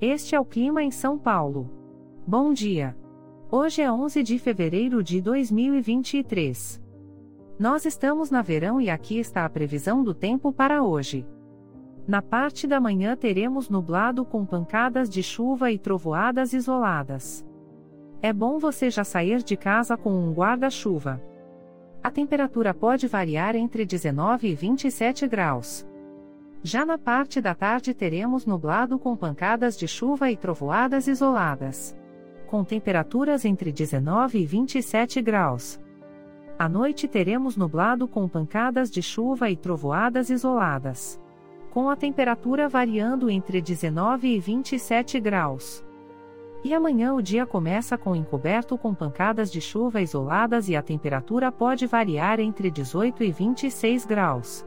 Este é o clima em São Paulo. Bom dia. Hoje é 11 de fevereiro de 2023. Nós estamos na verão e aqui está a previsão do tempo para hoje. Na parte da manhã teremos nublado com pancadas de chuva e trovoadas isoladas. É bom você já sair de casa com um guarda-chuva. A temperatura pode variar entre 19 e 27 graus. Já na parte da tarde teremos nublado com pancadas de chuva e trovoadas isoladas. Com temperaturas entre 19 e 27 graus. À noite teremos nublado com pancadas de chuva e trovoadas isoladas com a temperatura variando entre 19 e 27 graus. E amanhã o dia começa com encoberto com pancadas de chuva isoladas e a temperatura pode variar entre 18 e 26 graus.